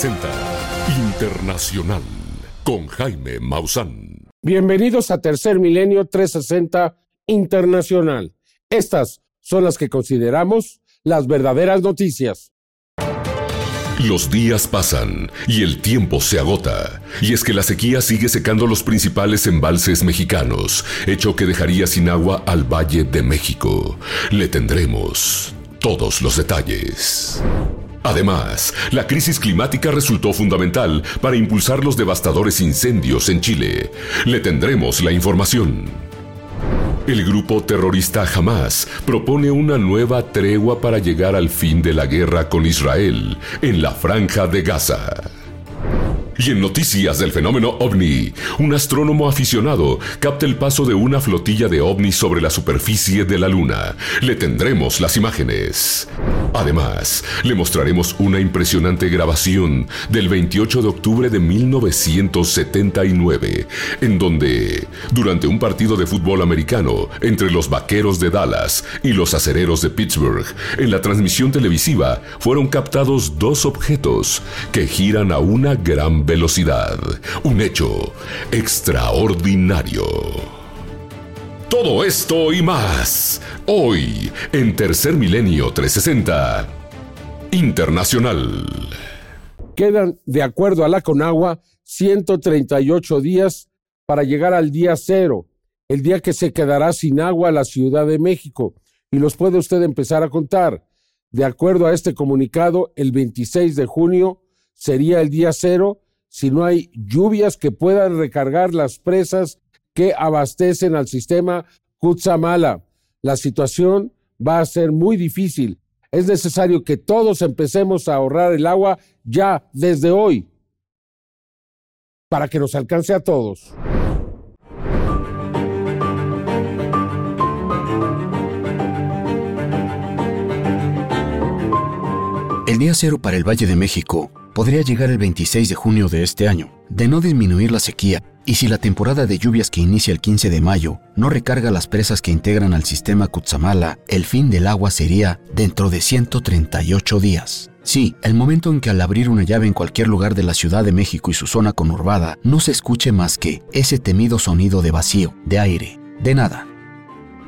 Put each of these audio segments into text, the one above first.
360 Internacional con Jaime Maussan. Bienvenidos a Tercer Milenio 360 Internacional. Estas son las que consideramos las verdaderas noticias. Los días pasan y el tiempo se agota. Y es que la sequía sigue secando los principales embalses mexicanos, hecho que dejaría sin agua al Valle de México. Le tendremos todos los detalles. Además, la crisis climática resultó fundamental para impulsar los devastadores incendios en Chile. Le tendremos la información. El grupo terrorista Hamas propone una nueva tregua para llegar al fin de la guerra con Israel en la franja de Gaza. Y en noticias del fenómeno ovni, un astrónomo aficionado capta el paso de una flotilla de ovnis sobre la superficie de la Luna. Le tendremos las imágenes. Además, le mostraremos una impresionante grabación del 28 de octubre de 1979, en donde, durante un partido de fútbol americano entre los Vaqueros de Dallas y los Acereros de Pittsburgh, en la transmisión televisiva fueron captados dos objetos que giran a una gran velocidad. Un hecho extraordinario. Todo esto y más, hoy en Tercer Milenio 360 Internacional. Quedan, de acuerdo a la Conagua, 138 días para llegar al día cero, el día que se quedará sin agua la Ciudad de México. Y los puede usted empezar a contar. De acuerdo a este comunicado, el 26 de junio sería el día cero si no hay lluvias que puedan recargar las presas que abastecen al sistema Cutzamala. La situación va a ser muy difícil. Es necesario que todos empecemos a ahorrar el agua ya desde hoy para que nos alcance a todos. El día cero para el Valle de México podría llegar el 26 de junio de este año. De no disminuir la sequía, y si la temporada de lluvias que inicia el 15 de mayo no recarga las presas que integran al sistema Cutzamala, el fin del agua sería dentro de 138 días. Sí, el momento en que al abrir una llave en cualquier lugar de la Ciudad de México y su zona conurbada no se escuche más que ese temido sonido de vacío, de aire, de nada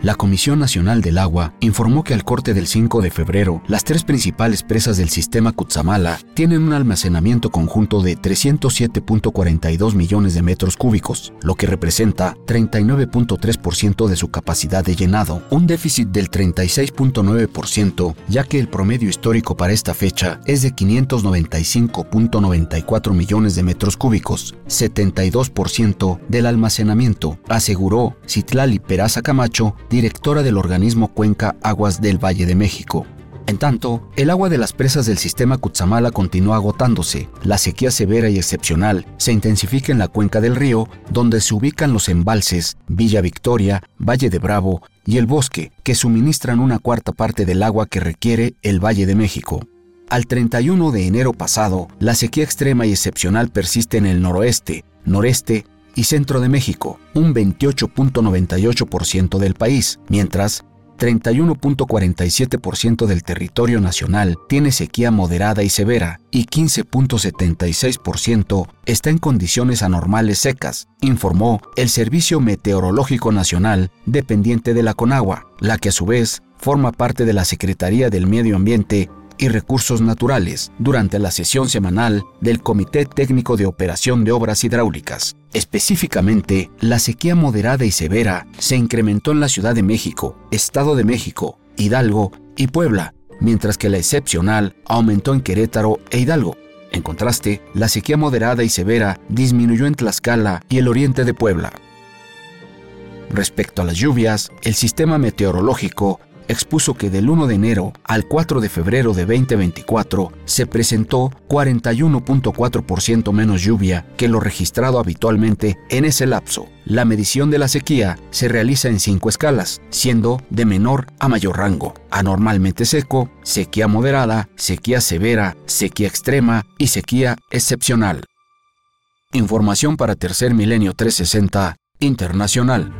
la Comisión Nacional del Agua informó que al corte del 5 de febrero, las tres principales presas del sistema Cutzamala tienen un almacenamiento conjunto de 307.42 millones de metros cúbicos, lo que representa 39.3% de su capacidad de llenado, un déficit del 36.9%, ya que el promedio histórico para esta fecha es de 595.94 millones de metros cúbicos, 72% del almacenamiento, aseguró Citlali Peraza Camacho, directora del organismo Cuenca Aguas del Valle de México. En tanto, el agua de las presas del sistema Cutzamala continúa agotándose. La sequía severa y excepcional se intensifica en la cuenca del río, donde se ubican los embalses Villa Victoria, Valle de Bravo y el Bosque, que suministran una cuarta parte del agua que requiere el Valle de México. Al 31 de enero pasado, la sequía extrema y excepcional persiste en el noroeste, noreste y centro de México, un 28.98% del país, mientras 31.47% del territorio nacional tiene sequía moderada y severa y 15.76% está en condiciones anormales secas, informó el Servicio Meteorológico Nacional dependiente de la CONAGUA, la que a su vez forma parte de la Secretaría del Medio Ambiente y Recursos Naturales durante la sesión semanal del Comité Técnico de Operación de Obras Hidráulicas. Específicamente, la sequía moderada y severa se incrementó en la Ciudad de México, Estado de México, Hidalgo y Puebla, mientras que la excepcional aumentó en Querétaro e Hidalgo. En contraste, la sequía moderada y severa disminuyó en Tlaxcala y el oriente de Puebla. Respecto a las lluvias, el sistema meteorológico expuso que del 1 de enero al 4 de febrero de 2024 se presentó 41.4% menos lluvia que lo registrado habitualmente en ese lapso. La medición de la sequía se realiza en cinco escalas, siendo de menor a mayor rango, anormalmente seco, sequía moderada, sequía severa, sequía extrema y sequía excepcional. Información para Tercer Milenio 360 Internacional.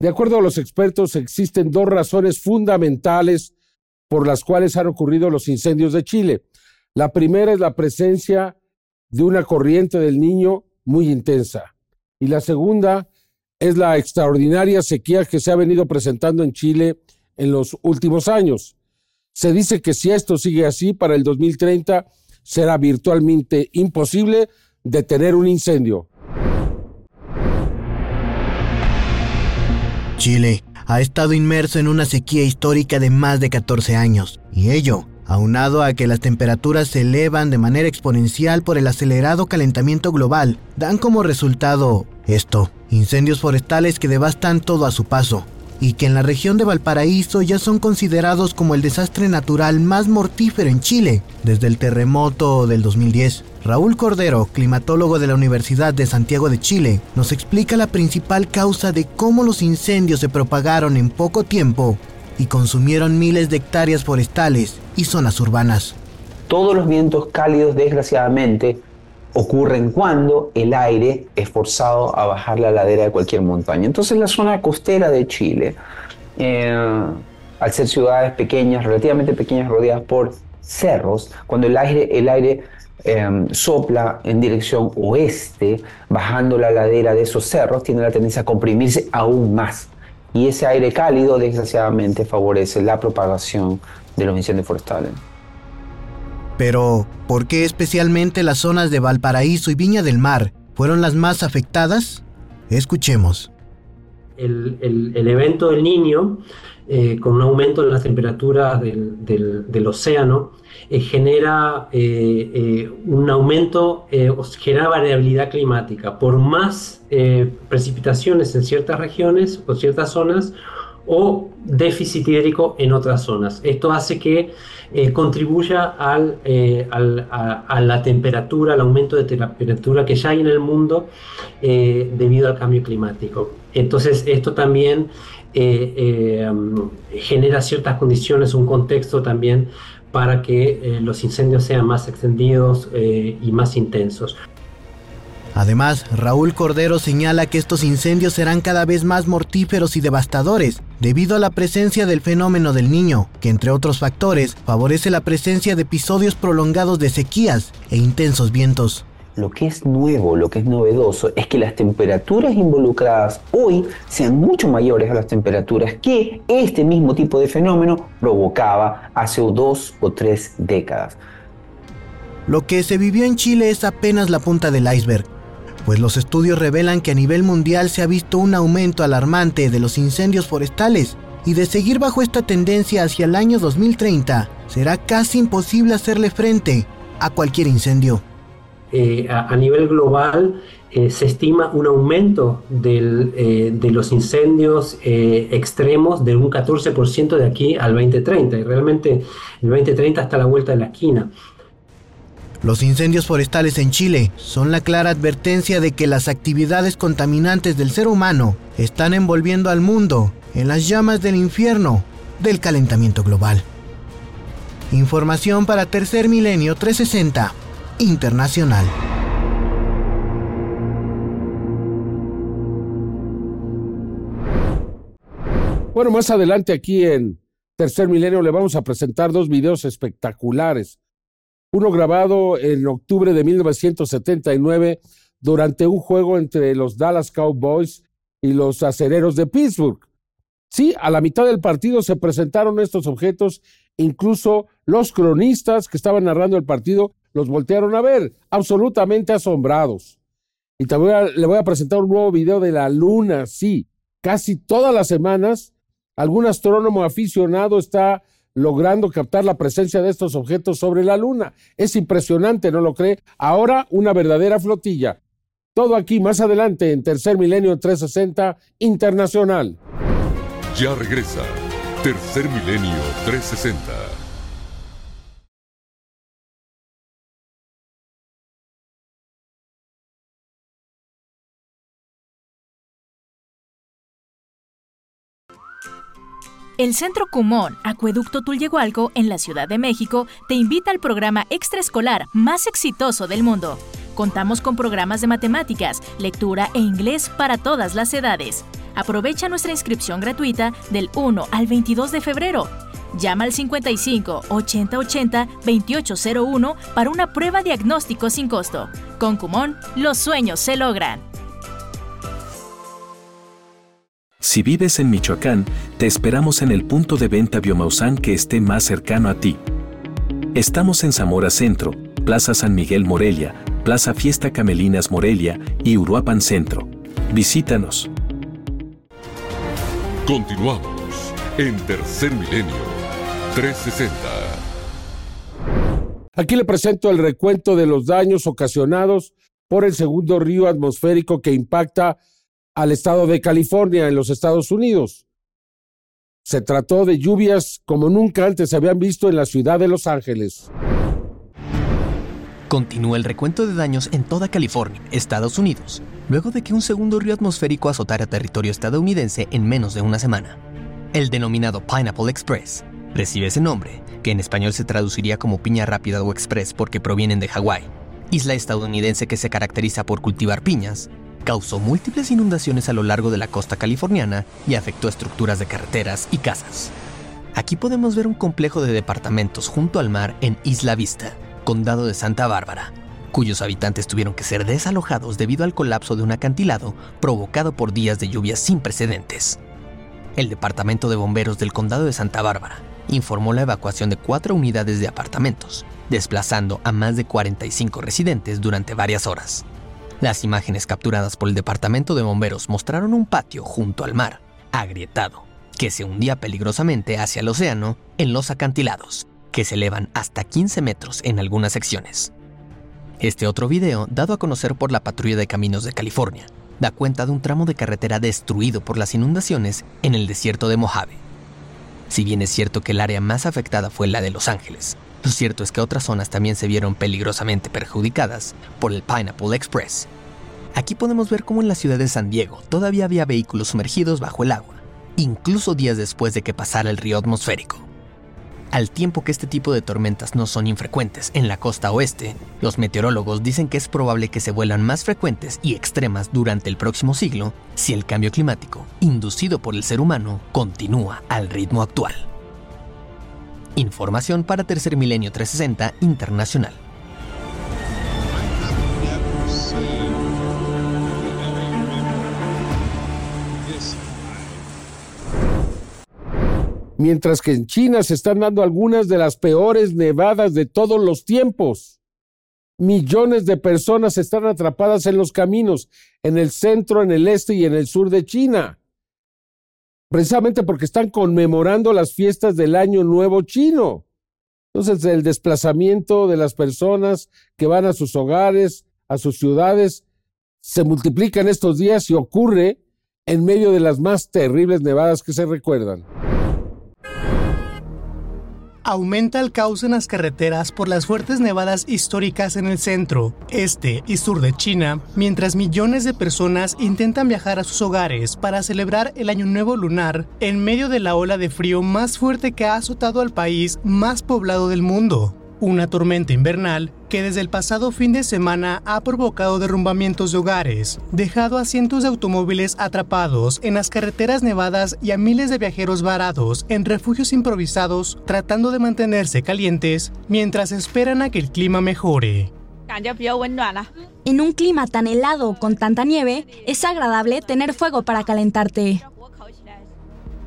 De acuerdo a los expertos, existen dos razones fundamentales por las cuales han ocurrido los incendios de Chile. La primera es la presencia de una corriente del niño muy intensa. Y la segunda es la extraordinaria sequía que se ha venido presentando en Chile en los últimos años. Se dice que si esto sigue así, para el 2030 será virtualmente imposible detener un incendio. Chile ha estado inmerso en una sequía histórica de más de 14 años, y ello aunado a que las temperaturas se elevan de manera exponencial por el acelerado calentamiento global, dan como resultado esto, incendios forestales que devastan todo a su paso, y que en la región de Valparaíso ya son considerados como el desastre natural más mortífero en Chile desde el terremoto del 2010. Raúl Cordero, climatólogo de la Universidad de Santiago de Chile, nos explica la principal causa de cómo los incendios se propagaron en poco tiempo y consumieron miles de hectáreas forestales y zonas urbanas. Todos los vientos cálidos, desgraciadamente, ocurren cuando el aire es forzado a bajar la ladera de cualquier montaña. Entonces la zona costera de Chile, eh, al ser ciudades pequeñas, relativamente pequeñas, rodeadas por cerros, cuando el aire, el aire eh, sopla en dirección oeste, bajando la ladera de esos cerros, tiene la tendencia a comprimirse aún más. Y ese aire cálido, desgraciadamente, favorece la propagación de los incendios forestales. Pero, ¿por qué especialmente las zonas de Valparaíso y Viña del Mar fueron las más afectadas? Escuchemos. El, evento del niño, eh, con un aumento en las temperaturas del, océano, eh, genera eh, un aumento, genera variabilidad climática. Por más precipitaciones en ciertas regiones o ciertas zonas, o déficit hídrico en otras zonas. Esto hace que eh, contribuya eh, al, a, la temperatura, al aumento de temperatura que ya hay en el mundo eh, debido al cambio climático. Entonces esto también genera ciertas condiciones, un contexto también para que los incendios sean más extendidos y más intensos. Además, Raúl Cordero señala que estos incendios serán cada vez más mortíferos y devastadores debido a la presencia del fenómeno del niño, que entre otros factores favorece la presencia de episodios prolongados de sequías e intensos vientos. Lo que es nuevo, lo que es novedoso, es que las temperaturas involucradas hoy sean mucho mayores a las temperaturas que este mismo tipo de fenómeno provocaba hace dos o tres décadas. Lo que se vivió en Chile es apenas la punta del iceberg pues los estudios revelan que a nivel mundial se ha visto un aumento alarmante de los incendios forestales y de seguir bajo esta tendencia hacia el año 2030 será casi imposible hacerle frente a cualquier incendio. Eh, a, nivel global eh, se estima un aumento eh, de los incendios extremos de un 14% de aquí al 2030 y realmente el 2030 está a la vuelta de la esquina. Los incendios forestales en Chile son la clara advertencia de que las actividades contaminantes del ser humano están envolviendo al mundo en las llamas del infierno del calentamiento global. Información para Tercer Milenio 360 Internacional. Bueno, más adelante aquí en Tercer Milenio le vamos a presentar dos videos espectaculares uno grabado en octubre de 1979 durante un juego entre los Dallas Cowboys y los acereros de Pittsburgh. Sí, a la mitad del partido se presentaron estos objetos, incluso los cronistas que estaban narrando el partido los voltearon a ver, absolutamente asombrados. Y también le voy a presentar un nuevo video de la luna, sí, casi todas las semanas algún astrónomo aficionado está logrando captar la presencia de estos objetos sobre la Luna. Es impresionante, ¿no lo cree? Ahora una verdadera flotilla. Todo aquí más adelante en Tercer Milenio 360 Internacional. Ya regresa Tercer Milenio 360. El Centro Cumón, Acueducto Tulyehualco, en la Ciudad de México, te invita al programa extraescolar más exitoso del mundo. Contamos con programas de matemáticas, lectura e inglés para todas las edades. Aprovecha nuestra inscripción gratuita del 1 al 22 de febrero. Llama al 55 80 80 2801 para una prueba diagnóstico sin costo. Con Cumón, los sueños se logran. Si vives en Michoacán, te esperamos en el punto de venta Biomausan que esté más cercano a ti. Estamos en Zamora Centro, Plaza San Miguel Morelia, Plaza Fiesta Camelinas Morelia y Uruapan Centro. Visítanos. Continuamos en Tercer Milenio 360. Aquí le presento el recuento de los daños ocasionados por el segundo río atmosférico que impacta al estado de California en los Estados Unidos. Se trató de lluvias como nunca antes se habían visto en la ciudad de Los Ángeles. Continúa el recuento de daños en toda California, Estados Unidos, luego de que un segundo río atmosférico azotara territorio estadounidense en menos de una semana. El denominado Pineapple Express recibe ese nombre, que en español se traduciría como piña rápida o express porque provienen de Hawái, isla estadounidense que se caracteriza por cultivar piñas, causó múltiples inundaciones a lo largo de la costa californiana y afectó estructuras de carreteras y casas. Aquí podemos ver un complejo de departamentos junto al mar en Isla Vista, condado de Santa Bárbara, cuyos habitantes tuvieron que ser desalojados debido al colapso de un acantilado provocado por días de lluvias sin precedentes. El Departamento de Bomberos del Condado de Santa Bárbara informó la evacuación de cuatro unidades de apartamentos, desplazando a más de 45 residentes durante varias horas. Las imágenes capturadas por el Departamento de Bomberos mostraron un patio junto al mar, agrietado, que se hundía peligrosamente hacia el océano en los acantilados, que se elevan hasta 15 metros en algunas secciones. Este otro video, dado a conocer por la Patrulla de Caminos de California, da cuenta de un tramo de carretera destruido por las inundaciones en el desierto de Mojave. Si bien es cierto que el área más afectada fue la de Los Ángeles, lo cierto es que otras zonas también se vieron peligrosamente perjudicadas por el Pineapple Express. Aquí podemos ver cómo en la ciudad de San Diego todavía había vehículos sumergidos bajo el agua, incluso días después de que pasara el río atmosférico. Al tiempo que este tipo de tormentas no son infrecuentes en la costa oeste, los meteorólogos dicen que es probable que se vuelan más frecuentes y extremas durante el próximo siglo si el cambio climático, inducido por el ser humano, continúa al ritmo actual. Información para Tercer Milenio 360 Internacional. Mientras que en China se están dando algunas de las peores nevadas de todos los tiempos. Millones de personas están atrapadas en los caminos, en el centro, en el este y en el sur de China precisamente porque están conmemorando las fiestas del Año Nuevo Chino. Entonces, el desplazamiento de las personas que van a sus hogares, a sus ciudades, se multiplica en estos días y ocurre en medio de las más terribles nevadas que se recuerdan aumenta el caos en las carreteras por las fuertes nevadas históricas en el centro, este y sur de China, mientras millones de personas intentan viajar a sus hogares para celebrar el Año Nuevo lunar en medio de la ola de frío más fuerte que ha azotado al país más poblado del mundo. Una tormenta invernal que desde el pasado fin de semana ha provocado derrumbamientos de hogares, dejado a cientos de automóviles atrapados en las carreteras nevadas y a miles de viajeros varados en refugios improvisados tratando de mantenerse calientes mientras esperan a que el clima mejore. En un clima tan helado con tanta nieve, es agradable tener fuego para calentarte.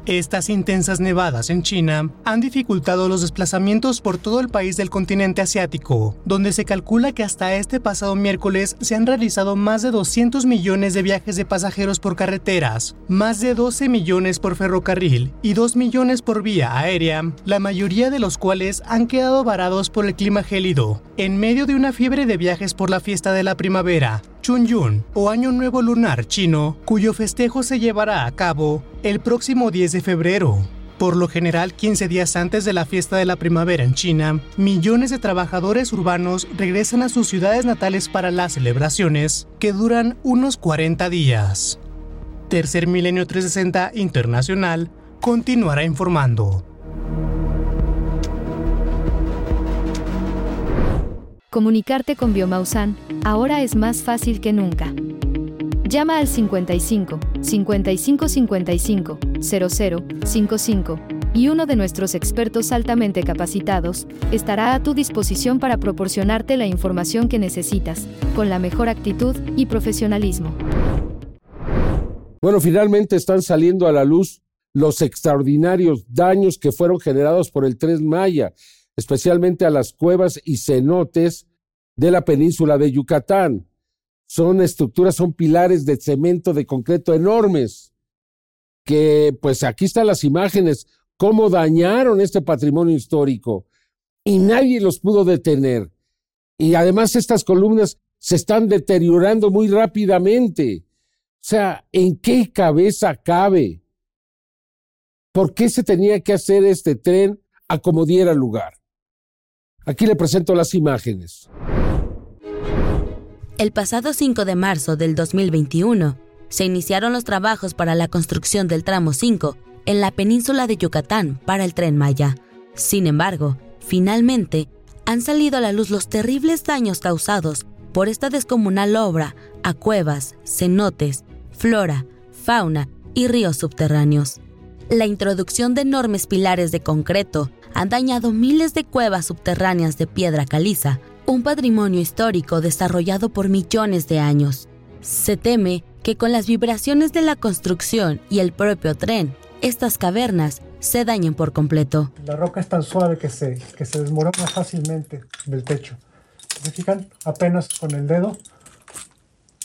Estas intensas nevadas en China han dificultado los desplazamientos por todo el país del continente asiático, donde se calcula que hasta este pasado miércoles se han realizado más de 200 millones de viajes de pasajeros por carreteras, más de 12 millones por ferrocarril y 2 millones por vía aérea, la mayoría de los cuales han quedado varados por el clima gélido, en medio de una fiebre de viajes por la fiesta de la primavera, Chunyun o Año Nuevo Lunar chino, cuyo festejo se llevará a cabo el próximo 10 de febrero. Por lo general, 15 días antes de la fiesta de la primavera en China, millones de trabajadores urbanos regresan a sus ciudades natales para las celebraciones, que duran unos 40 días. Tercer Milenio 360 Internacional continuará informando. Comunicarte con Biomausan ahora es más fácil que nunca. Llama al 55 55 55 00 55 y uno de nuestros expertos altamente capacitados estará a tu disposición para proporcionarte la información que necesitas, con la mejor actitud y profesionalismo. Bueno, finalmente están saliendo a la luz los extraordinarios daños que fueron generados por el Tren Maya, especialmente a las cuevas y cenotes de la península de Yucatán. Son estructuras, son pilares de cemento, de concreto enormes, que pues aquí están las imágenes, cómo dañaron este patrimonio histórico y nadie los pudo detener. Y además estas columnas se están deteriorando muy rápidamente. O sea, ¿en qué cabeza cabe? ¿Por qué se tenía que hacer este tren a como diera lugar? Aquí le presento las imágenes. El pasado 5 de marzo del 2021 se iniciaron los trabajos para la construcción del tramo 5 en la península de Yucatán para el tren Maya. Sin embargo, finalmente han salido a la luz los terribles daños causados por esta descomunal obra a cuevas, cenotes, flora, fauna y ríos subterráneos. La introducción de enormes pilares de concreto han dañado miles de cuevas subterráneas de piedra caliza, un patrimonio histórico desarrollado por millones de años. Se teme que con las vibraciones de la construcción y el propio tren, estas cavernas se dañen por completo. La roca es tan suave que se, que se desmorona fácilmente del techo. ¿Se fijan? Apenas con el dedo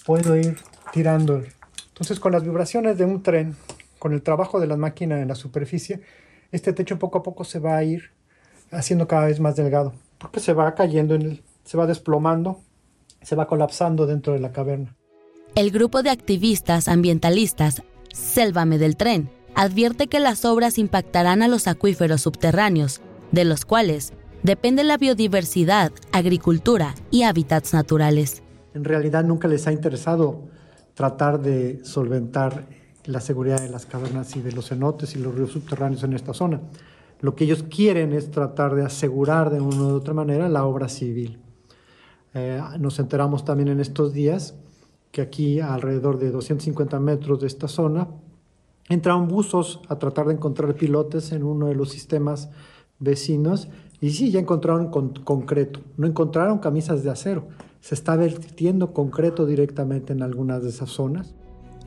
puedo ir tirando. Entonces con las vibraciones de un tren, con el trabajo de la máquina en la superficie, este techo poco a poco se va a ir haciendo cada vez más delgado, porque se va cayendo, en el, se va desplomando, se va colapsando dentro de la caverna. El grupo de activistas ambientalistas Sélvame del Tren advierte que las obras impactarán a los acuíferos subterráneos, de los cuales depende la biodiversidad, agricultura y hábitats naturales. En realidad nunca les ha interesado tratar de solventar la seguridad de las cavernas y de los cenotes y los ríos subterráneos en esta zona. Lo que ellos quieren es tratar de asegurar de una u otra manera la obra civil. Eh, nos enteramos también en estos días que aquí, alrededor de 250 metros de esta zona, entraron buzos a tratar de encontrar pilotes en uno de los sistemas vecinos y sí, ya encontraron con concreto. No encontraron camisas de acero. Se está vertiendo concreto directamente en algunas de esas zonas.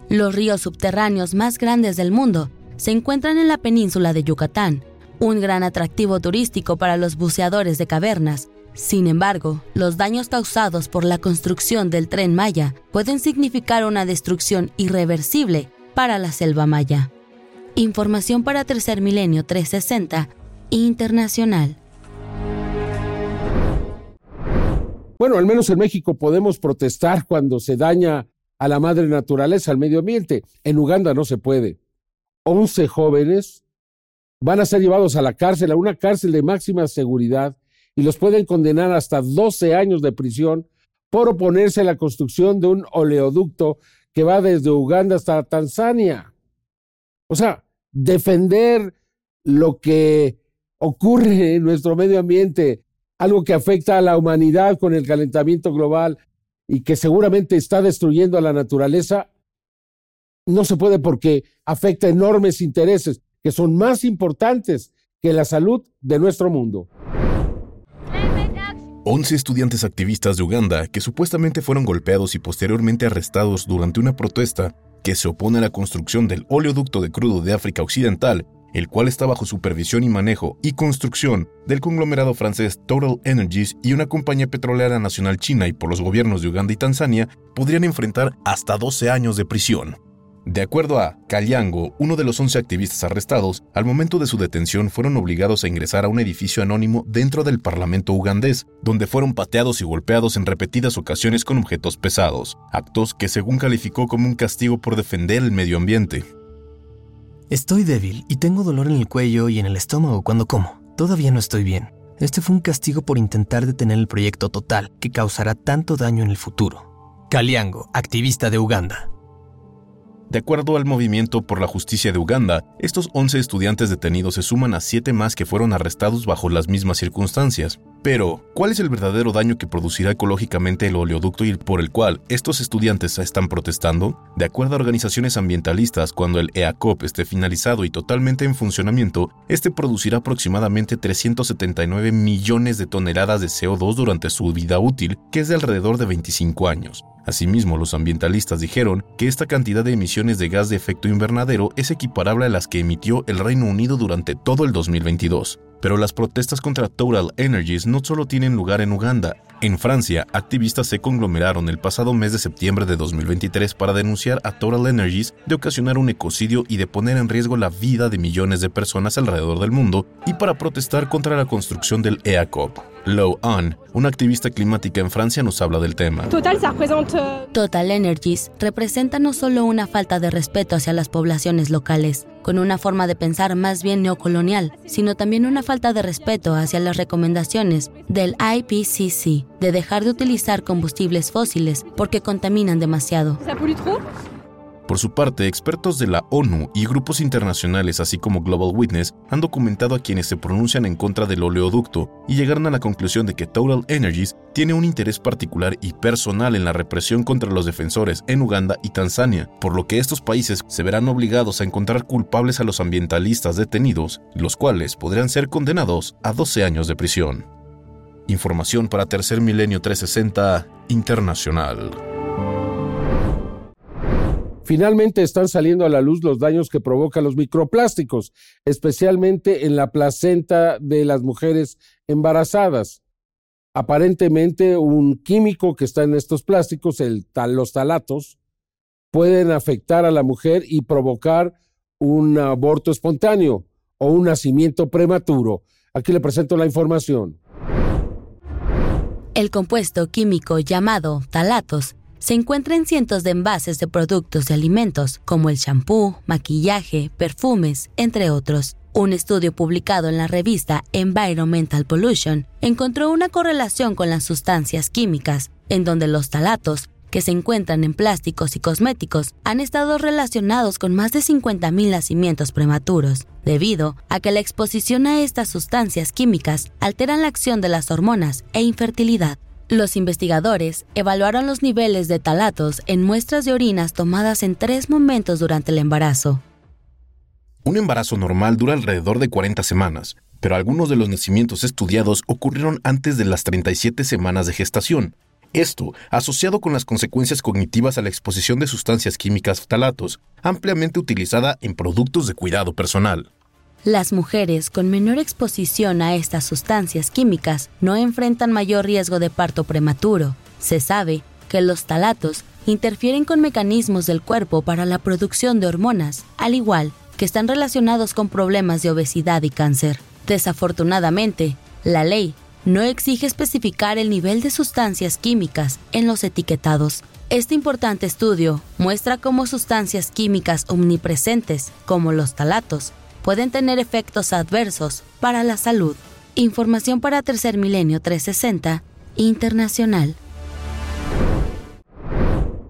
Los ríos subterráneos más grandes del mundo se encuentran en la península de Yucatán, un gran atractivo turístico para los buceadores de cavernas. Sin embargo, los daños causados por la construcción del tren Maya pueden significar una destrucción irreversible para la selva maya. Información para Tercer Milenio 360 Internacional. Bueno, al menos en México podemos protestar cuando se daña a la madre naturaleza, al medio ambiente. En Uganda no se puede. 11 jóvenes van a ser llevados a la cárcel, a una cárcel de máxima seguridad, y los pueden condenar hasta 12 años de prisión por oponerse a la construcción de un oleoducto que va desde Uganda hasta Tanzania. O sea, defender lo que ocurre en nuestro medio ambiente, algo que afecta a la humanidad con el calentamiento global, y que seguramente está destruyendo a la naturaleza, no se puede porque afecta enormes intereses que son más importantes que la salud de nuestro mundo. 11 estudiantes activistas de Uganda que supuestamente fueron golpeados y posteriormente arrestados durante una protesta que se opone a la construcción del oleoducto de crudo de África Occidental el cual está bajo supervisión y manejo y construcción del conglomerado francés Total Energies y una compañía petrolera nacional china y por los gobiernos de Uganda y Tanzania, podrían enfrentar hasta 12 años de prisión. De acuerdo a Kalyango, uno de los 11 activistas arrestados, al momento de su detención fueron obligados a ingresar a un edificio anónimo dentro del Parlamento ugandés, donde fueron pateados y golpeados en repetidas ocasiones con objetos pesados, actos que según calificó como un castigo por defender el medio ambiente. Estoy débil y tengo dolor en el cuello y en el estómago cuando como. Todavía no estoy bien. Este fue un castigo por intentar detener el proyecto total que causará tanto daño en el futuro. Kaliango, activista de Uganda. De acuerdo al Movimiento por la Justicia de Uganda, estos 11 estudiantes detenidos se suman a 7 más que fueron arrestados bajo las mismas circunstancias. Pero, ¿cuál es el verdadero daño que producirá ecológicamente el oleoducto y por el cual estos estudiantes están protestando? De acuerdo a organizaciones ambientalistas, cuando el EACOP esté finalizado y totalmente en funcionamiento, este producirá aproximadamente 379 millones de toneladas de CO2 durante su vida útil, que es de alrededor de 25 años. Asimismo, los ambientalistas dijeron que esta cantidad de emisiones de gas de efecto invernadero es equiparable a las que emitió el Reino Unido durante todo el 2022. Pero las protestas contra Total Energies no solo tienen lugar en Uganda. En Francia, activistas se conglomeraron el pasado mes de septiembre de 2023 para denunciar a Total Energies de ocasionar un ecocidio y de poner en riesgo la vida de millones de personas alrededor del mundo y para protestar contra la construcción del EACOP. Low On, una activista climática en Francia, nos habla del tema. Total Energies representa no solo una falta de respeto hacia las poblaciones locales, con una forma de pensar más bien neocolonial, sino también una falta de respeto hacia las recomendaciones del IPCC de dejar de utilizar combustibles fósiles porque contaminan demasiado. Por su parte, expertos de la ONU y grupos internacionales, así como Global Witness, han documentado a quienes se pronuncian en contra del oleoducto y llegaron a la conclusión de que Total Energies tiene un interés particular y personal en la represión contra los defensores en Uganda y Tanzania, por lo que estos países se verán obligados a encontrar culpables a los ambientalistas detenidos, los cuales podrían ser condenados a 12 años de prisión. Información para Tercer Milenio 360 Internacional. Finalmente están saliendo a la luz los daños que provocan los microplásticos, especialmente en la placenta de las mujeres embarazadas. Aparentemente un químico que está en estos plásticos, el los talatos, pueden afectar a la mujer y provocar un aborto espontáneo o un nacimiento prematuro. Aquí le presento la información. El compuesto químico llamado talatos se encuentra en cientos de envases de productos de alimentos, como el champú, maquillaje, perfumes, entre otros. Un estudio publicado en la revista Environmental Pollution encontró una correlación con las sustancias químicas, en donde los talatos, que se encuentran en plásticos y cosméticos, han estado relacionados con más de 50.000 nacimientos prematuros, debido a que la exposición a estas sustancias químicas alteran la acción de las hormonas e infertilidad. Los investigadores evaluaron los niveles de talatos en muestras de orinas tomadas en tres momentos durante el embarazo. Un embarazo normal dura alrededor de 40 semanas, pero algunos de los nacimientos estudiados ocurrieron antes de las 37 semanas de gestación. Esto, asociado con las consecuencias cognitivas a la exposición de sustancias químicas talatos, ampliamente utilizada en productos de cuidado personal. Las mujeres con menor exposición a estas sustancias químicas no enfrentan mayor riesgo de parto prematuro. Se sabe que los talatos interfieren con mecanismos del cuerpo para la producción de hormonas, al igual que están relacionados con problemas de obesidad y cáncer. Desafortunadamente, la ley no exige especificar el nivel de sustancias químicas en los etiquetados. Este importante estudio muestra cómo sustancias químicas omnipresentes, como los talatos, pueden tener efectos adversos para la salud. Información para Tercer Milenio 360 Internacional.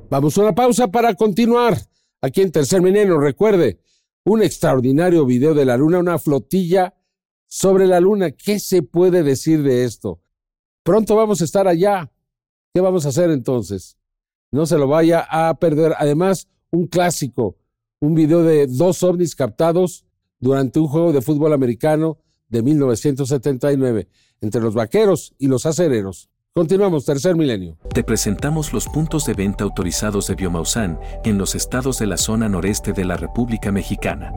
Vamos a una pausa para continuar. Aquí en Tercer Milenio, recuerde, un extraordinario video de la Luna, una flotilla sobre la Luna. ¿Qué se puede decir de esto? Pronto vamos a estar allá. ¿Qué vamos a hacer entonces? No se lo vaya a perder. Además, un clásico, un video de dos ovnis captados durante un juego de fútbol americano de 1979 entre los vaqueros y los acereros. Continuamos, tercer milenio. Te presentamos los puntos de venta autorizados de Biomausan en los estados de la zona noreste de la República Mexicana.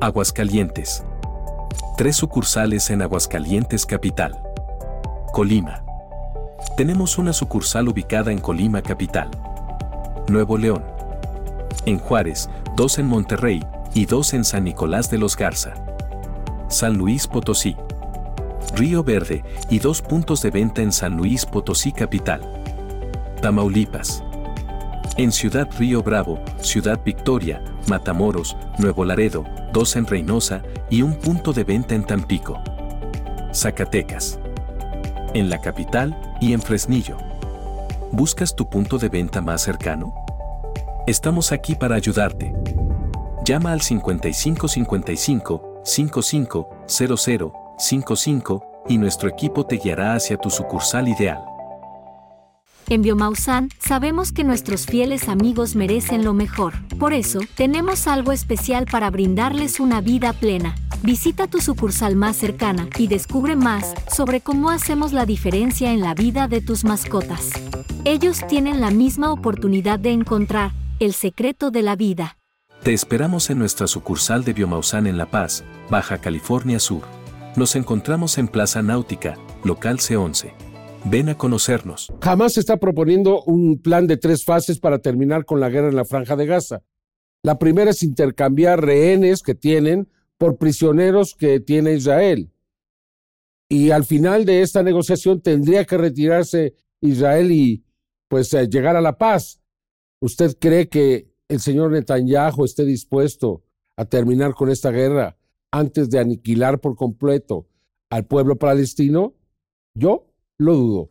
Aguascalientes. Tres sucursales en Aguascalientes Capital. Colima. Tenemos una sucursal ubicada en Colima Capital. Nuevo León. En Juárez, dos en Monterrey y dos en San Nicolás de los Garza. San Luis Potosí. Río Verde y dos puntos de venta en San Luis Potosí Capital. Tamaulipas. En Ciudad Río Bravo, Ciudad Victoria, Matamoros, Nuevo Laredo, dos en Reynosa y un punto de venta en Tampico. Zacatecas. En la capital y en Fresnillo. ¿Buscas tu punto de venta más cercano? Estamos aquí para ayudarte. Llama al 5555 55 00 55 y nuestro equipo te guiará hacia tu sucursal ideal. En Biomausan sabemos que nuestros fieles amigos merecen lo mejor. Por eso, tenemos algo especial para brindarles una vida plena. Visita tu sucursal más cercana y descubre más sobre cómo hacemos la diferencia en la vida de tus mascotas. Ellos tienen la misma oportunidad de encontrar el secreto de la vida. Te esperamos en nuestra sucursal de Biomausan en La Paz, Baja California Sur. Nos encontramos en Plaza Náutica, local C11. Ven a conocernos. Jamás está proponiendo un plan de tres fases para terminar con la guerra en la franja de Gaza. La primera es intercambiar rehenes que tienen por prisioneros que tiene Israel. Y al final de esta negociación tendría que retirarse Israel y pues eh, llegar a la paz. ¿Usted cree que el señor Netanyahu esté dispuesto a terminar con esta guerra antes de aniquilar por completo al pueblo palestino? Yo lo dudo.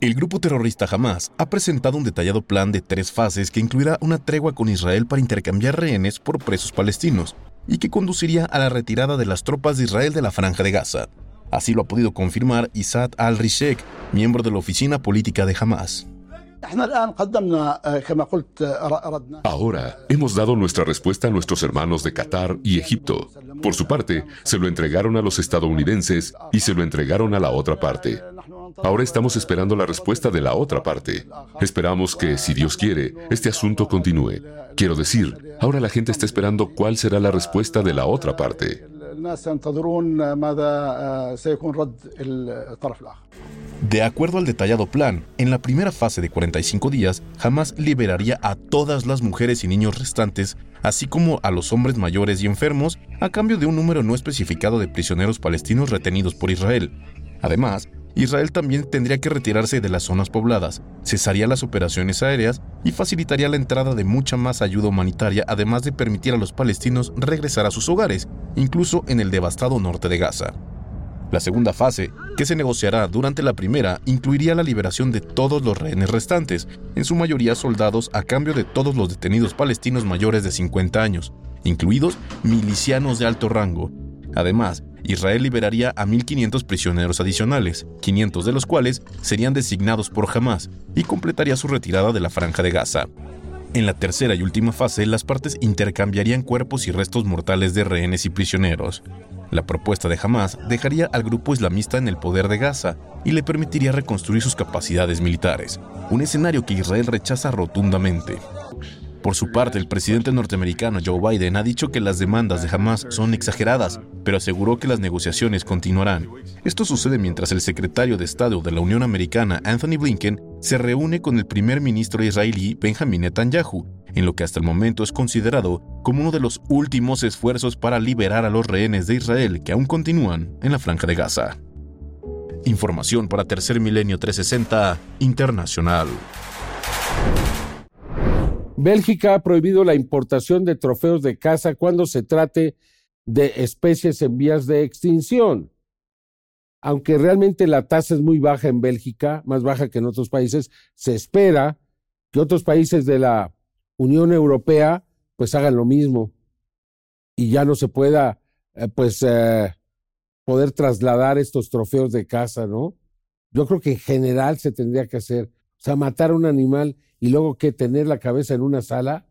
El grupo terrorista Hamas ha presentado un detallado plan de tres fases que incluirá una tregua con Israel para intercambiar rehenes por presos palestinos y que conduciría a la retirada de las tropas de Israel de la franja de Gaza. Así lo ha podido confirmar Isad al-Rishek, miembro de la oficina política de Hamas. Ahora hemos dado nuestra respuesta a nuestros hermanos de Qatar y Egipto. Por su parte, se lo entregaron a los estadounidenses y se lo entregaron a la otra parte. Ahora estamos esperando la respuesta de la otra parte. Esperamos que, si Dios quiere, este asunto continúe. Quiero decir, ahora la gente está esperando cuál será la respuesta de la otra parte. De acuerdo al detallado plan, en la primera fase de 45 días, Hamas liberaría a todas las mujeres y niños restantes, así como a los hombres mayores y enfermos, a cambio de un número no especificado de prisioneros palestinos retenidos por Israel. Además, Israel también tendría que retirarse de las zonas pobladas, cesaría las operaciones aéreas y facilitaría la entrada de mucha más ayuda humanitaria, además de permitir a los palestinos regresar a sus hogares, incluso en el devastado norte de Gaza. La segunda fase, que se negociará durante la primera, incluiría la liberación de todos los rehenes restantes, en su mayoría soldados a cambio de todos los detenidos palestinos mayores de 50 años, incluidos milicianos de alto rango. Además, Israel liberaría a 1.500 prisioneros adicionales, 500 de los cuales serían designados por Hamas, y completaría su retirada de la franja de Gaza. En la tercera y última fase, las partes intercambiarían cuerpos y restos mortales de rehenes y prisioneros. La propuesta de Hamas dejaría al grupo islamista en el poder de Gaza y le permitiría reconstruir sus capacidades militares, un escenario que Israel rechaza rotundamente. Por su parte, el presidente norteamericano Joe Biden ha dicho que las demandas de Hamas son exageradas, pero aseguró que las negociaciones continuarán. Esto sucede mientras el secretario de Estado de la Unión Americana, Anthony Blinken, se reúne con el primer ministro israelí, Benjamin Netanyahu, en lo que hasta el momento es considerado como uno de los últimos esfuerzos para liberar a los rehenes de Israel que aún continúan en la franja de Gaza. Información para Tercer Milenio 360 Internacional. Bélgica ha prohibido la importación de trofeos de caza cuando se trate de especies en vías de extinción. Aunque realmente la tasa es muy baja en Bélgica, más baja que en otros países, se espera que otros países de la Unión Europea pues hagan lo mismo y ya no se pueda eh, pues eh, poder trasladar estos trofeos de caza, ¿no? Yo creo que en general se tendría que hacer, o sea, matar a un animal y luego que tener la cabeza en una sala,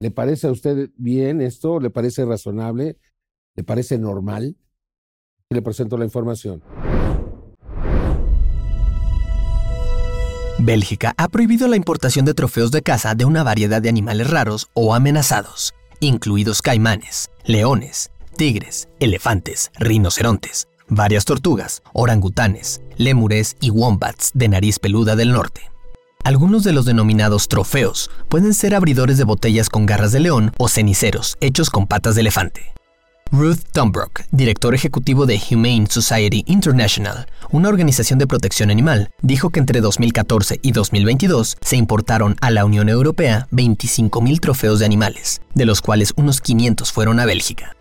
¿le parece a usted bien esto? ¿Le parece razonable? ¿Le parece normal? Y le presento la información. Bélgica ha prohibido la importación de trofeos de caza de una variedad de animales raros o amenazados, incluidos caimanes, leones, tigres, elefantes, rinocerontes, varias tortugas, orangutanes, lémures y wombats de nariz peluda del norte. Algunos de los denominados trofeos pueden ser abridores de botellas con garras de león o ceniceros hechos con patas de elefante. Ruth Tombrook, director ejecutivo de Humane Society International, una organización de protección animal, dijo que entre 2014 y 2022 se importaron a la Unión Europea 25.000 trofeos de animales, de los cuales unos 500 fueron a Bélgica.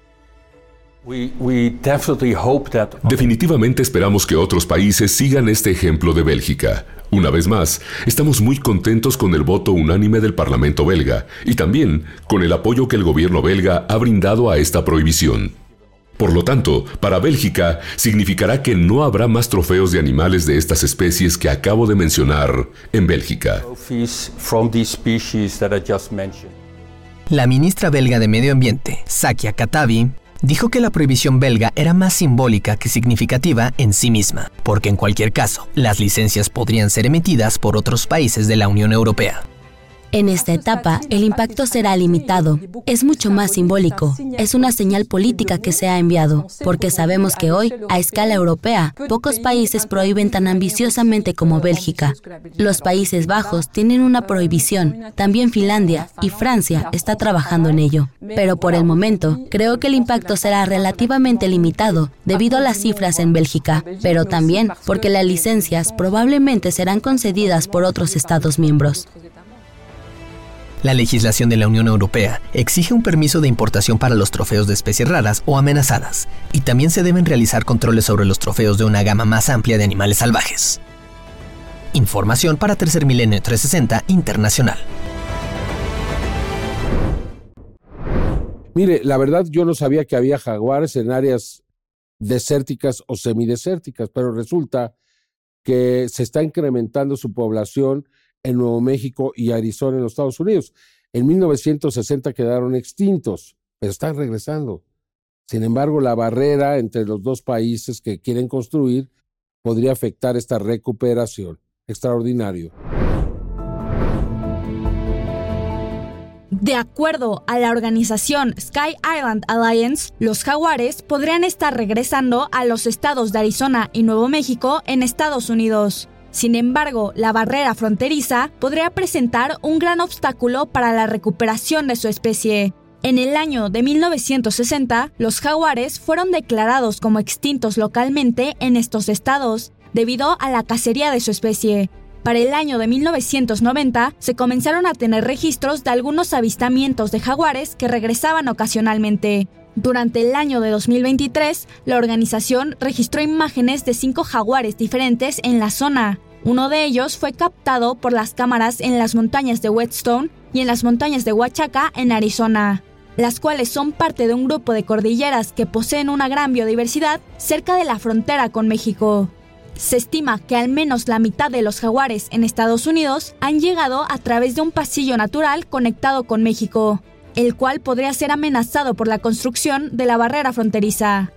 Definitivamente esperamos que otros países sigan este ejemplo de Bélgica Una vez más, estamos muy contentos con el voto unánime del Parlamento belga y también con el apoyo que el gobierno belga ha brindado a esta prohibición. Por lo tanto, para Bélgica significará que no habrá más trofeos de animales de estas especies que acabo de mencionar en Bélgica. La ministra belga de Medio Ambiente, Sakia Katabi, dijo que la prohibición belga era más simbólica que significativa en sí misma, porque en cualquier caso, las licencias podrían ser emitidas por otros países de la Unión Europea. En esta etapa, el impacto será limitado. Es mucho más simbólico. Es una señal política que se ha enviado, porque sabemos que hoy, a escala europea, pocos países prohíben tan ambiciosamente como Bélgica. Los Países Bajos tienen una prohibición, también Finlandia y Francia está trabajando en ello. Pero por el momento, creo que el impacto será relativamente limitado debido a las cifras en Bélgica, pero también porque las licencias probablemente serán concedidas por otros Estados miembros. La legislación de la Unión Europea exige un permiso de importación para los trofeos de especies raras o amenazadas, y también se deben realizar controles sobre los trofeos de una gama más amplia de animales salvajes. Información para Tercer Milenio 360 Internacional. Mire, la verdad yo no sabía que había jaguares en áreas desérticas o semidesérticas, pero resulta que se está incrementando su población en Nuevo México y Arizona en los Estados Unidos. En 1960 quedaron extintos, pero están regresando. Sin embargo, la barrera entre los dos países que quieren construir podría afectar esta recuperación. Extraordinario. De acuerdo a la organización Sky Island Alliance, los jaguares podrían estar regresando a los estados de Arizona y Nuevo México en Estados Unidos. Sin embargo, la barrera fronteriza podría presentar un gran obstáculo para la recuperación de su especie. En el año de 1960, los jaguares fueron declarados como extintos localmente en estos estados, debido a la cacería de su especie. Para el año de 1990 se comenzaron a tener registros de algunos avistamientos de jaguares que regresaban ocasionalmente. Durante el año de 2023, la organización registró imágenes de cinco jaguares diferentes en la zona. Uno de ellos fue captado por las cámaras en las montañas de Whetstone y en las montañas de Huachaca, en Arizona, las cuales son parte de un grupo de cordilleras que poseen una gran biodiversidad cerca de la frontera con México. Se estima que al menos la mitad de los jaguares en Estados Unidos han llegado a través de un pasillo natural conectado con México el cual podría ser amenazado por la construcción de la barrera fronteriza.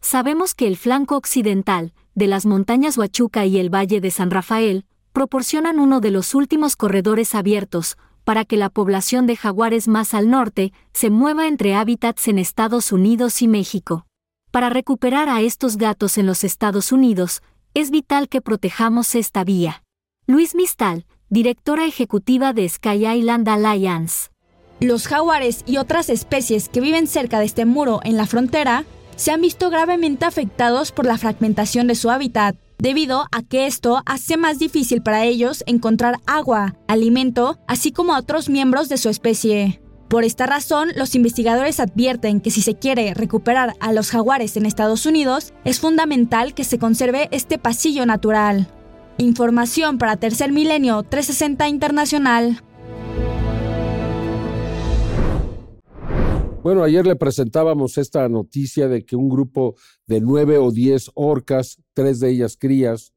Sabemos que el flanco occidental, de las montañas Huachuca y el Valle de San Rafael, proporcionan uno de los últimos corredores abiertos para que la población de jaguares más al norte se mueva entre hábitats en Estados Unidos y México. Para recuperar a estos gatos en los Estados Unidos, es vital que protejamos esta vía. Luis Mistal, directora ejecutiva de Sky Island Alliance. Los jaguares y otras especies que viven cerca de este muro en la frontera se han visto gravemente afectados por la fragmentación de su hábitat, debido a que esto hace más difícil para ellos encontrar agua, alimento, así como a otros miembros de su especie. Por esta razón, los investigadores advierten que si se quiere recuperar a los jaguares en Estados Unidos, es fundamental que se conserve este pasillo natural. Información para Tercer Milenio 360 Internacional. Bueno, ayer le presentábamos esta noticia de que un grupo de nueve o diez orcas, tres de ellas crías,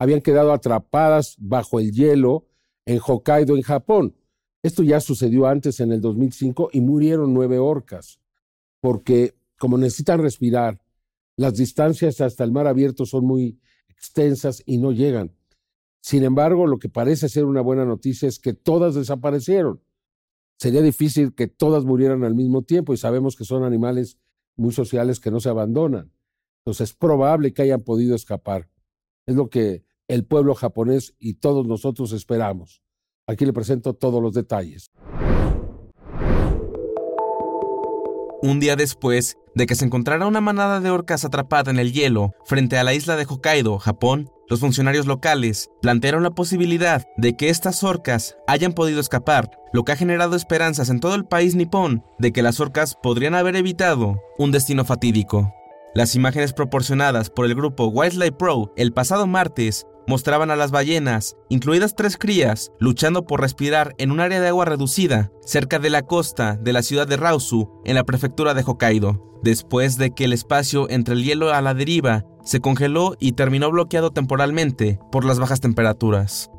habían quedado atrapadas bajo el hielo en Hokkaido, en Japón. Esto ya sucedió antes, en el 2005, y murieron nueve orcas, porque como necesitan respirar, las distancias hasta el mar abierto son muy extensas y no llegan. Sin embargo, lo que parece ser una buena noticia es que todas desaparecieron sería difícil que todas murieran al mismo tiempo y sabemos que son animales muy sociales que no se abandonan. Entonces es probable que hayan podido escapar. Es lo que el pueblo japonés y todos nosotros esperamos. Aquí le presento todos los detalles. Un día después de que se encontrara una manada de orcas atrapada en el hielo frente a la isla de Hokkaido, Japón, los funcionarios locales plantearon la posibilidad de que estas orcas hayan podido escapar, lo que ha generado esperanzas en todo el país nipón de que las orcas podrían haber evitado un destino fatídico. Las imágenes proporcionadas por el grupo Wildlife Pro el pasado martes mostraban a las ballenas, incluidas tres crías, luchando por respirar en un área de agua reducida, cerca de la costa de la ciudad de Rausu, en la prefectura de Hokkaido, después de que el espacio entre el hielo a la deriva se congeló y terminó bloqueado temporalmente por las bajas temperaturas.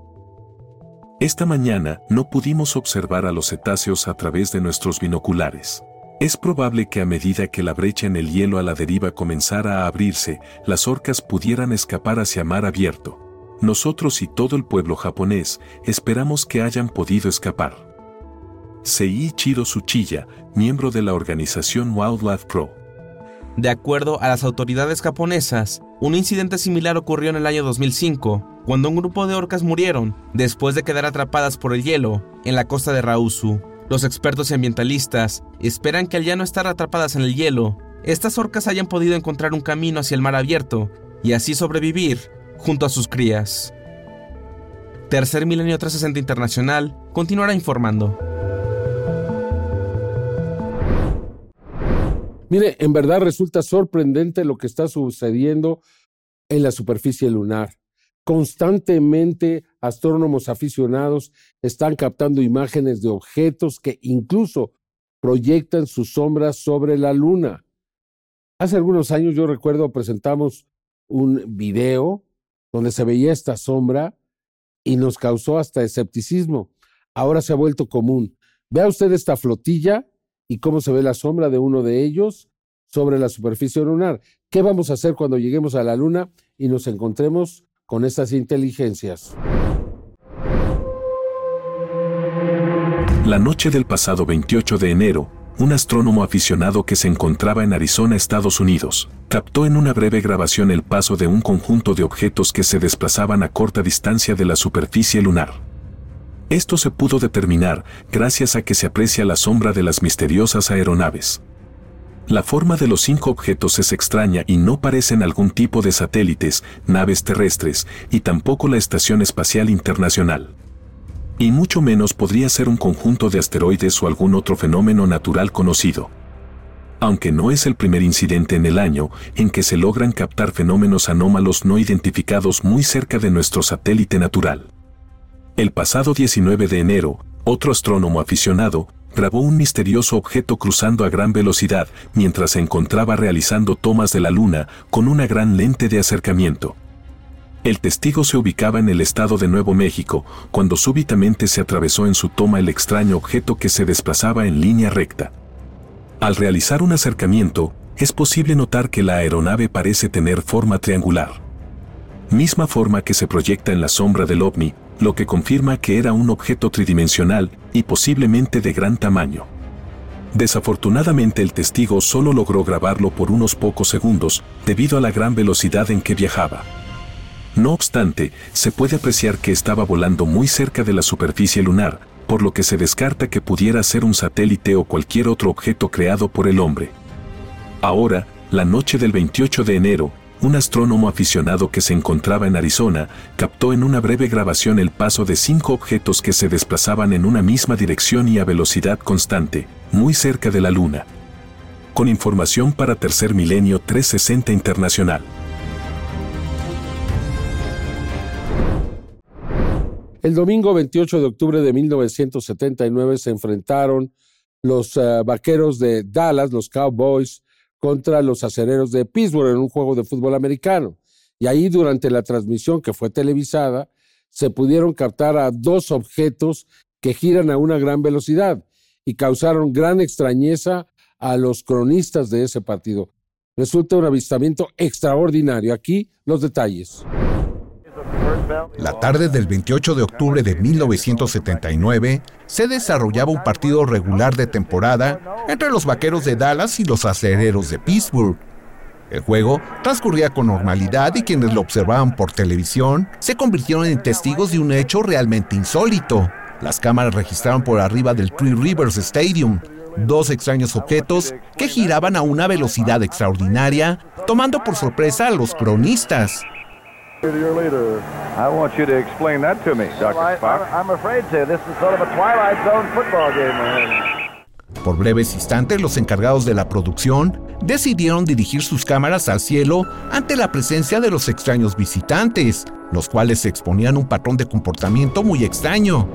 Esta mañana no pudimos observar a los cetáceos a través de nuestros binoculares. Es probable que a medida que la brecha en el hielo a la deriva comenzara a abrirse, las orcas pudieran escapar hacia mar abierto. Nosotros y todo el pueblo japonés esperamos que hayan podido escapar. Seiichiro Tsuchiya, miembro de la organización Wildlife Pro. De acuerdo a las autoridades japonesas, un incidente similar ocurrió en el año 2005, cuando un grupo de orcas murieron después de quedar atrapadas por el hielo en la costa de Rausu. Los expertos y ambientalistas esperan que al ya no estar atrapadas en el hielo, estas orcas hayan podido encontrar un camino hacia el mar abierto y así sobrevivir junto a sus crías. Tercer Milenio 360 Internacional continuará informando. Mire, en verdad resulta sorprendente lo que está sucediendo en la superficie lunar. Constantemente astrónomos aficionados están captando imágenes de objetos que incluso proyectan sus sombras sobre la luna. Hace algunos años yo recuerdo presentamos un video donde se veía esta sombra y nos causó hasta escepticismo. Ahora se ha vuelto común. Vea usted esta flotilla y cómo se ve la sombra de uno de ellos sobre la superficie lunar. ¿Qué vamos a hacer cuando lleguemos a la Luna y nos encontremos con estas inteligencias? La noche del pasado 28 de enero, un astrónomo aficionado que se encontraba en Arizona, Estados Unidos, captó en una breve grabación el paso de un conjunto de objetos que se desplazaban a corta distancia de la superficie lunar. Esto se pudo determinar gracias a que se aprecia la sombra de las misteriosas aeronaves. La forma de los cinco objetos es extraña y no parecen algún tipo de satélites, naves terrestres, y tampoco la Estación Espacial Internacional y mucho menos podría ser un conjunto de asteroides o algún otro fenómeno natural conocido. Aunque no es el primer incidente en el año en que se logran captar fenómenos anómalos no identificados muy cerca de nuestro satélite natural. El pasado 19 de enero, otro astrónomo aficionado grabó un misterioso objeto cruzando a gran velocidad mientras se encontraba realizando tomas de la Luna con una gran lente de acercamiento. El testigo se ubicaba en el estado de Nuevo México, cuando súbitamente se atravesó en su toma el extraño objeto que se desplazaba en línea recta. Al realizar un acercamiento, es posible notar que la aeronave parece tener forma triangular. Misma forma que se proyecta en la sombra del ovni, lo que confirma que era un objeto tridimensional y posiblemente de gran tamaño. Desafortunadamente el testigo solo logró grabarlo por unos pocos segundos debido a la gran velocidad en que viajaba. No obstante, se puede apreciar que estaba volando muy cerca de la superficie lunar, por lo que se descarta que pudiera ser un satélite o cualquier otro objeto creado por el hombre. Ahora, la noche del 28 de enero, un astrónomo aficionado que se encontraba en Arizona captó en una breve grabación el paso de cinco objetos que se desplazaban en una misma dirección y a velocidad constante, muy cerca de la Luna. Con información para Tercer Milenio 360 Internacional. El domingo 28 de octubre de 1979 se enfrentaron los uh, vaqueros de Dallas, los Cowboys, contra los acereros de Pittsburgh en un juego de fútbol americano. Y ahí durante la transmisión que fue televisada, se pudieron captar a dos objetos que giran a una gran velocidad y causaron gran extrañeza a los cronistas de ese partido. Resulta un avistamiento extraordinario. Aquí los detalles. La tarde del 28 de octubre de 1979 se desarrollaba un partido regular de temporada entre los Vaqueros de Dallas y los Aceleros de Pittsburgh. El juego transcurría con normalidad y quienes lo observaban por televisión se convirtieron en testigos de un hecho realmente insólito. Las cámaras registraron por arriba del Three Rivers Stadium dos extraños objetos que giraban a una velocidad extraordinaria, tomando por sorpresa a los cronistas. Your leader. I want you to explain that to me, Dr. Well, I, Spock. I'm afraid to. This is sort of a Twilight Zone football game. Por breves instantes, los encargados de la producción decidieron dirigir sus cámaras al cielo ante la presencia de los extraños visitantes, los cuales exponían un patrón de comportamiento muy extraño.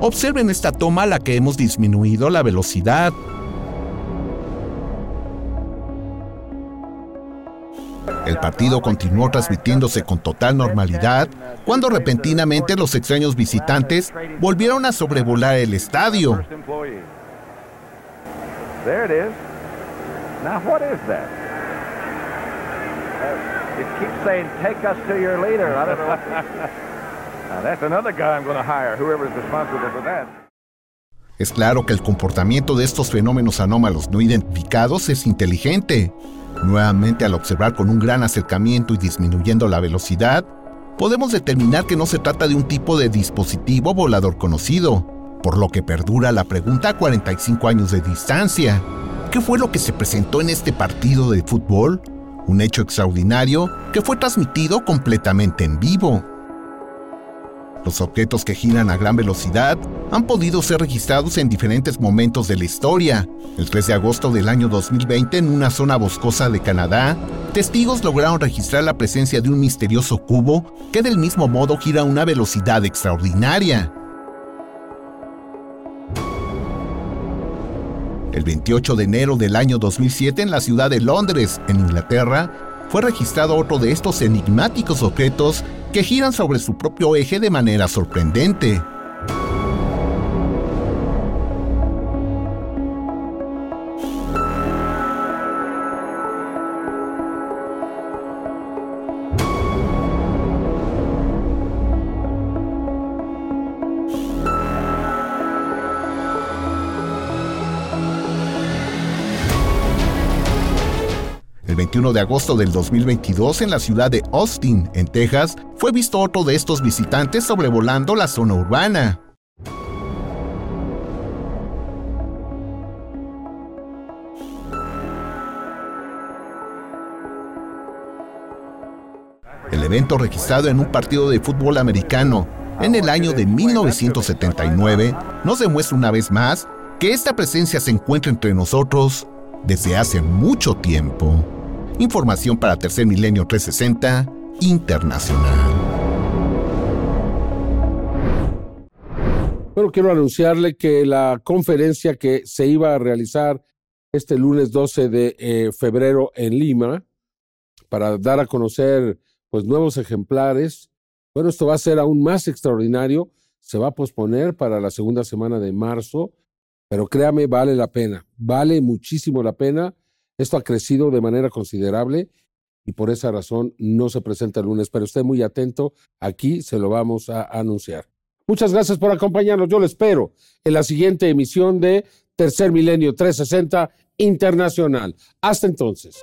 Observen esta toma a la que hemos disminuido la velocidad. El partido continuó transmitiéndose con total normalidad cuando repentinamente los extraños visitantes volvieron a sobrevolar el estadio. There it is. Now what is that? It keeps saying, take us to your leader. I don't know. now that's another guy I'm going to hire, whoever's responsible for that. Es claro que el comportamiento de estos fenómenos anómalos no identificados es inteligente. Nuevamente, al observar con un gran acercamiento y disminuyendo la velocidad, podemos determinar que no se trata de un tipo de dispositivo volador conocido, por lo que perdura la pregunta a 45 años de distancia. ¿Qué fue lo que se presentó en este partido de fútbol? Un hecho extraordinario que fue transmitido completamente en vivo. Los objetos que giran a gran velocidad han podido ser registrados en diferentes momentos de la historia. El 3 de agosto del año 2020, en una zona boscosa de Canadá, testigos lograron registrar la presencia de un misterioso cubo que del mismo modo gira a una velocidad extraordinaria. El 28 de enero del año 2007 en la ciudad de Londres, en Inglaterra, fue registrado otro de estos enigmáticos objetos que giran sobre su propio eje de manera sorprendente. 21 de agosto del 2022 en la ciudad de Austin, en Texas, fue visto otro de estos visitantes sobrevolando la zona urbana. El evento registrado en un partido de fútbol americano en el año de 1979 nos demuestra una vez más que esta presencia se encuentra entre nosotros desde hace mucho tiempo. Información para Tercer Milenio 360 Internacional. Bueno, quiero anunciarle que la conferencia que se iba a realizar este lunes 12 de eh, febrero en Lima para dar a conocer pues nuevos ejemplares. Bueno, esto va a ser aún más extraordinario. Se va a posponer para la segunda semana de marzo, pero créame, vale la pena. Vale muchísimo la pena. Esto ha crecido de manera considerable y por esa razón no se presenta el lunes, pero esté muy atento. Aquí se lo vamos a anunciar. Muchas gracias por acompañarnos. Yo lo espero en la siguiente emisión de Tercer Milenio 360 Internacional. Hasta entonces.